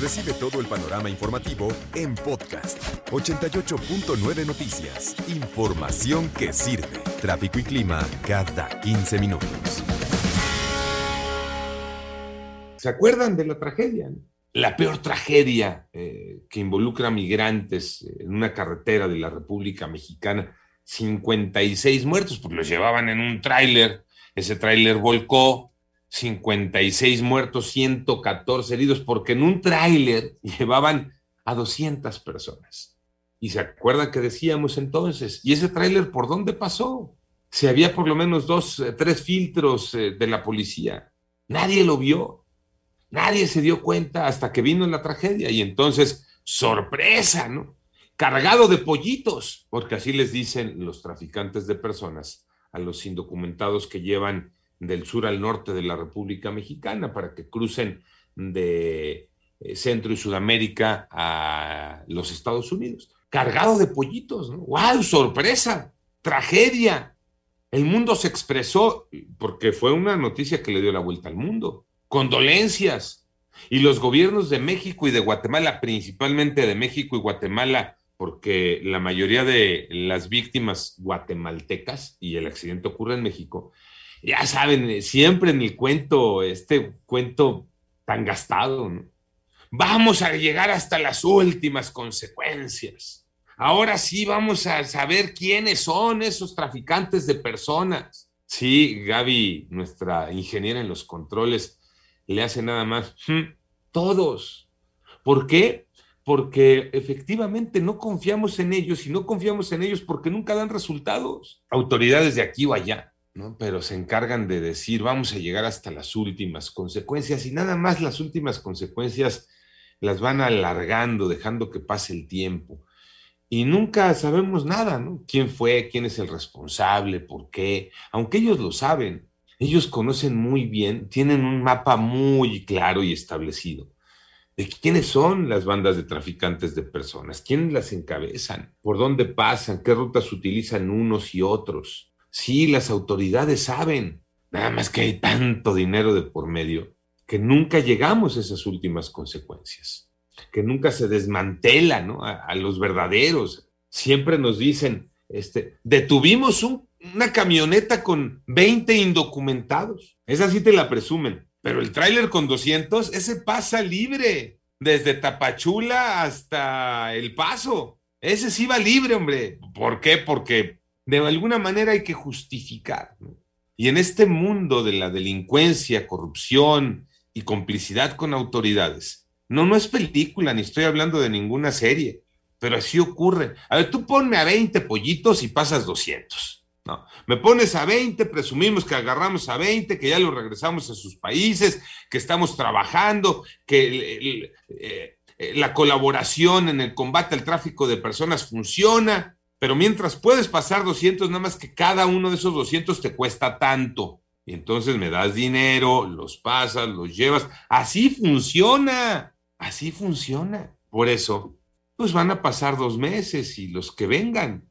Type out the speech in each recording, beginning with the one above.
Recibe todo el panorama informativo en podcast 88.9 Noticias. Información que sirve. Tráfico y clima cada 15 minutos. ¿Se acuerdan de la tragedia? La peor tragedia eh, que involucra a migrantes en una carretera de la República Mexicana. 56 muertos, porque los llevaban en un tráiler. Ese tráiler volcó, 56 muertos, 114 heridos, porque en un tráiler llevaban a 200 personas. Y se acuerdan que decíamos entonces, ¿y ese tráiler por dónde pasó? Si había por lo menos dos, eh, tres filtros eh, de la policía. Nadie lo vio. Nadie se dio cuenta hasta que vino la tragedia. Y entonces, sorpresa, ¿no? Cargado de pollitos, porque así les dicen los traficantes de personas a los indocumentados que llevan del sur al norte de la República Mexicana para que crucen de eh, Centro y Sudamérica a los Estados Unidos. Cargado de pollitos, ¿no? ¡Wow! ¡Sorpresa! ¡Tragedia! El mundo se expresó porque fue una noticia que le dio la vuelta al mundo. Condolencias. Y los gobiernos de México y de Guatemala, principalmente de México y Guatemala, porque la mayoría de las víctimas guatemaltecas, y el accidente ocurre en México, ya saben, siempre en el cuento, este cuento tan gastado, ¿no? Vamos a llegar hasta las últimas consecuencias. Ahora sí vamos a saber quiénes son esos traficantes de personas. Sí, Gaby, nuestra ingeniera en los controles, le hace nada más. "Hmm, Todos. ¿Por qué? Porque efectivamente no confiamos en ellos y no confiamos en ellos porque nunca dan resultados. Autoridades de aquí o allá, Pero se encargan de decir, vamos a llegar hasta las últimas consecuencias y nada más las últimas consecuencias las van alargando, dejando que pase el tiempo. Y nunca sabemos nada. ¿Quién fue? ¿Quién es el responsable? ¿Por qué? Aunque ellos lo saben, ellos conocen muy bien, tienen un mapa muy claro y establecido de quiénes son las bandas de traficantes de personas, quiénes las encabezan, por dónde pasan, qué rutas utilizan unos y otros. Sí, las autoridades saben, nada más que hay tanto dinero de por medio que nunca llegamos a esas últimas consecuencias, que nunca se desmantela ¿no? a, los verdaderos. Siempre nos dicen, este, detuvimos un una camioneta con 20 indocumentados. Esa sí te la presumen. Pero el tráiler con 200, ese pasa libre. Desde Tapachula hasta El Paso. Ese sí va libre, hombre. ¿Por qué? Porque de alguna manera hay que justificar. Y en este mundo de la delincuencia, corrupción y complicidad con autoridades, no, no es película, ni estoy hablando de ninguna serie, pero así ocurre. A ver, tú ponme a 20 pollitos y pasas 200. No, me pones a 20, presumimos que agarramos a 20, que ya lo regresamos a sus países, que estamos trabajando, que el, eh, la colaboración en el combate al tráfico de personas funciona, pero mientras puedes pasar 200, nada más que cada uno de esos 200 te cuesta tanto. Y entonces me das dinero, los pasas, los llevas. Así funciona, así funciona. Por eso, pues van a pasar dos meses y los que vengan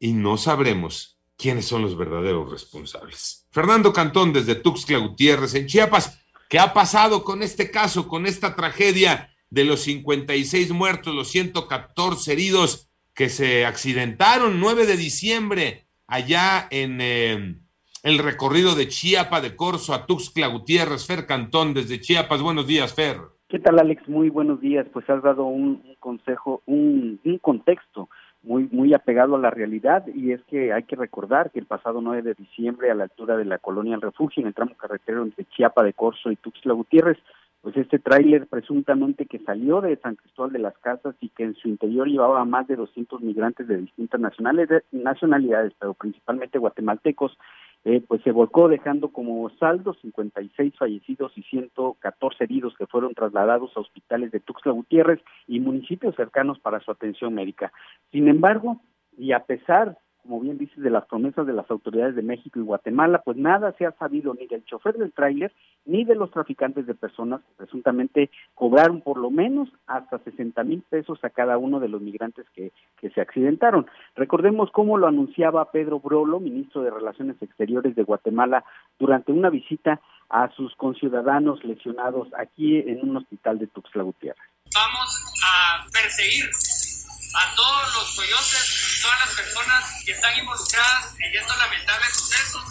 y no sabremos quiénes son los verdaderos responsables. Fernando Cantón desde Tuxtla Gutiérrez en Chiapas. ¿Qué ha pasado con este caso, con esta tragedia de los 56 muertos, los 114 heridos que se accidentaron 9 de diciembre allá en eh, el recorrido de Chiapa de Corzo a Tuxtla Gutiérrez? Fer Cantón desde Chiapas. Buenos días, Fer. ¿Qué tal, Alex? Muy buenos días. Pues has dado un, consejo, un, un contexto muy muy apegado a la realidad y es que hay que recordar que el pasado 9 de diciembre a la altura de la colonia El Refugio en el tramo carretero entre Chiapa de Corzo y Tuxtla Gutiérrez pues este tráiler presuntamente que salió de San Cristóbal de las Casas y que en su interior llevaba más de 200 migrantes de distintas nacionalidades, nacionalidades pero principalmente guatemaltecos eh, pues se volcó dejando como saldo 56 fallecidos y 114 heridos que fueron trasladados a hospitales de Tuxtla Gutiérrez y municipios cercanos para su atención médica. Sin embargo, y a pesar como bien dices, de las promesas de las autoridades de México y Guatemala, pues nada se ha sabido ni del chofer del tráiler ni de los traficantes de personas que presuntamente cobraron por lo menos hasta 60 mil pesos a cada uno de los migrantes que, que se accidentaron. Recordemos cómo lo anunciaba Pedro Brolo, ministro de Relaciones Exteriores de Guatemala, durante una visita a sus conciudadanos lesionados aquí en un hospital de Tuxtla Gutiérrez. Vamos a perseguir a todos los coyotes, todas las personas que están involucradas en estos lamentables sucesos.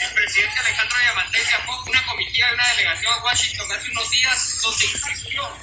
El presidente Alejandro Yamatei viajó una comitiva de una delegación a Washington hace unos días donde insistió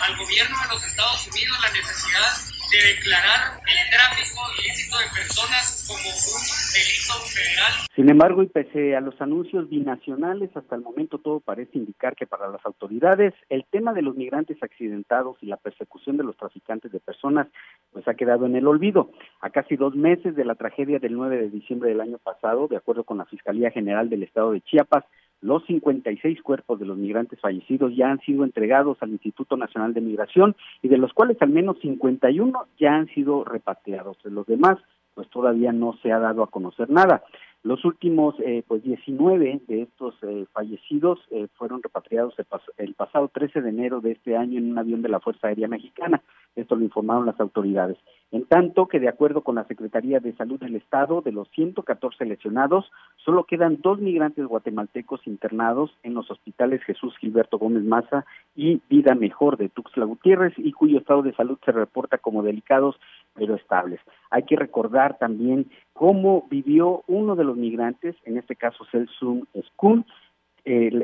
al gobierno de los Estados Unidos la necesidad de declarar el tráfico ilícito de personas como un delito federal. Sin embargo, y pese a los anuncios binacionales, hasta el momento todo parece indicar que para las autoridades el tema de los migrantes accidentados y la persecución de los traficantes de personas pues ha quedado en el olvido. A casi dos meses de la tragedia del 9 de diciembre del año pasado, de acuerdo con la Fiscalía General del Estado de Chiapas, los 56 cuerpos de los migrantes fallecidos ya han sido entregados al Instituto Nacional de Migración y de los cuales al menos 51 ya han sido repatriados. De los demás, pues todavía no se ha dado a conocer nada. Los últimos, eh, pues 19 de estos eh, fallecidos eh, fueron repatriados el, el, pasado 13 de enero de este año en un avión de la Fuerza Aérea Mexicana. Esto lo informaron las autoridades. En tanto que, de acuerdo con la Secretaría de Salud del Estado, de los 114 lesionados, solo quedan dos migrantes guatemaltecos internados en los hospitales Jesús Gilberto Gómez Maza y Vida Mejor de Tuxtla Gutiérrez y cuyo estado de salud se reporta como delicados pero estables. Hay que recordar también cómo vivió uno de los migrantes, en este caso Celsun Skun,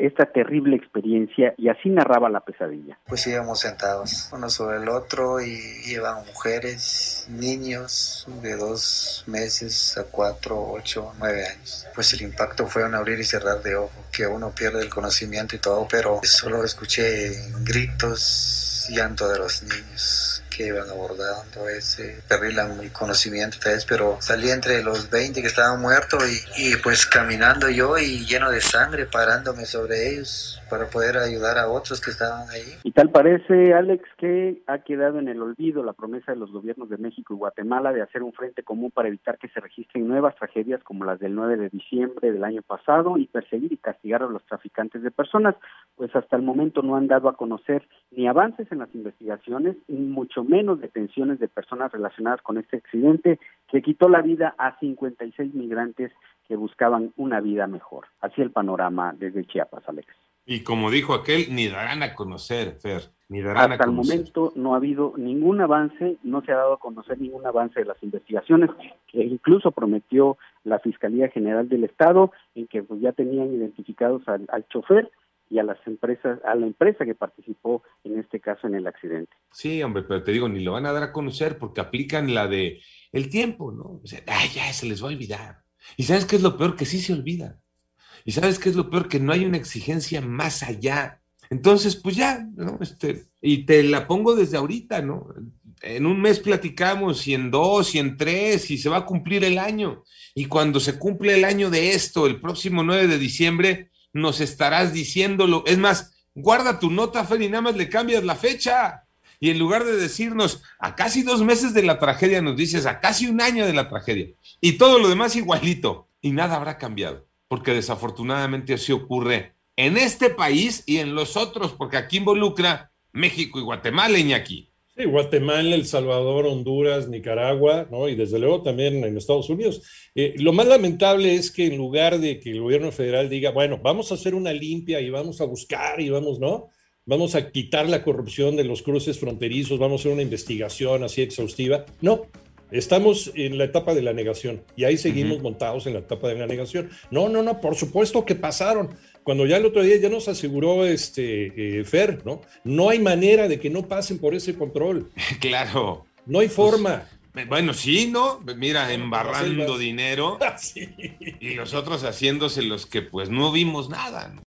esta terrible experiencia y así narraba la pesadilla. Pues íbamos sentados uno sobre el otro y iban mujeres, niños de dos meses a cuatro, ocho, nueve años. Pues el impacto fue un abrir y cerrar de ojo, que uno pierde el conocimiento y todo, pero solo escuché gritos, llanto de los niños que iban abordando ese, perdí mi conocimiento vez, pero salí entre los 20 que estaban muertos y, y pues caminando yo y lleno de sangre parándome sobre ellos para poder ayudar a otros que estaban ahí. Y tal parece, Alex, que ha quedado en el olvido la promesa de los gobiernos de México y Guatemala de hacer un frente común para evitar que se registren nuevas tragedias como las del 9 de diciembre del año pasado y perseguir y castigar a los traficantes de personas, pues hasta el momento no han dado a conocer ni avances en las investigaciones, ni mucho menos detenciones de personas relacionadas con este accidente que quitó la vida a 56 migrantes que buscaban una vida mejor. Así el panorama desde Chiapas, Alex. Y como dijo aquel, ni darán a conocer, Fer. Ni darán Hasta el momento no ha habido ningún avance, no se ha dado a conocer ningún avance de las investigaciones, que incluso prometió la Fiscalía General del Estado, en que pues, ya tenían identificados al, al chofer y a las empresas, a la empresa que participó en este caso en el accidente. Sí, hombre, pero te digo, ni lo van a dar a conocer porque aplican la de el tiempo, ¿no? O sea, ay, ya se les va a olvidar. Y sabes qué es lo peor que sí se olvida. Y sabes qué es lo peor, que no hay una exigencia más allá. Entonces, pues ya, ¿no? Este, y te la pongo desde ahorita, ¿no? En un mes platicamos, y en dos, y en tres, y se va a cumplir el año. Y cuando se cumple el año de esto, el próximo 9 de diciembre, nos estarás diciéndolo. Es más, guarda tu nota, Fer, y nada más le cambias la fecha. Y en lugar de decirnos a casi dos meses de la tragedia, nos dices a casi un año de la tragedia. Y todo lo demás igualito. Y nada habrá cambiado porque desafortunadamente así ocurre en este país y en los otros, porque aquí involucra México y Guatemala, Iñaki. Sí, Guatemala, El Salvador, Honduras, Nicaragua, ¿no? Y desde luego también en Estados Unidos. Eh, lo más lamentable es que en lugar de que el gobierno federal diga, bueno, vamos a hacer una limpia y vamos a buscar y vamos, ¿no? Vamos a quitar la corrupción de los cruces fronterizos, vamos a hacer una investigación así exhaustiva. No, Estamos en la etapa de la negación y ahí seguimos montados en la etapa de la negación. No, no, no, por supuesto que pasaron. Cuando ya el otro día ya nos aseguró este eh, Fer, ¿no? No hay manera de que no pasen por ese control. Claro. No hay forma. Pues, bueno, sí, ¿no? Mira, embarrando dinero sí. y los otros haciéndose los que pues no vimos nada.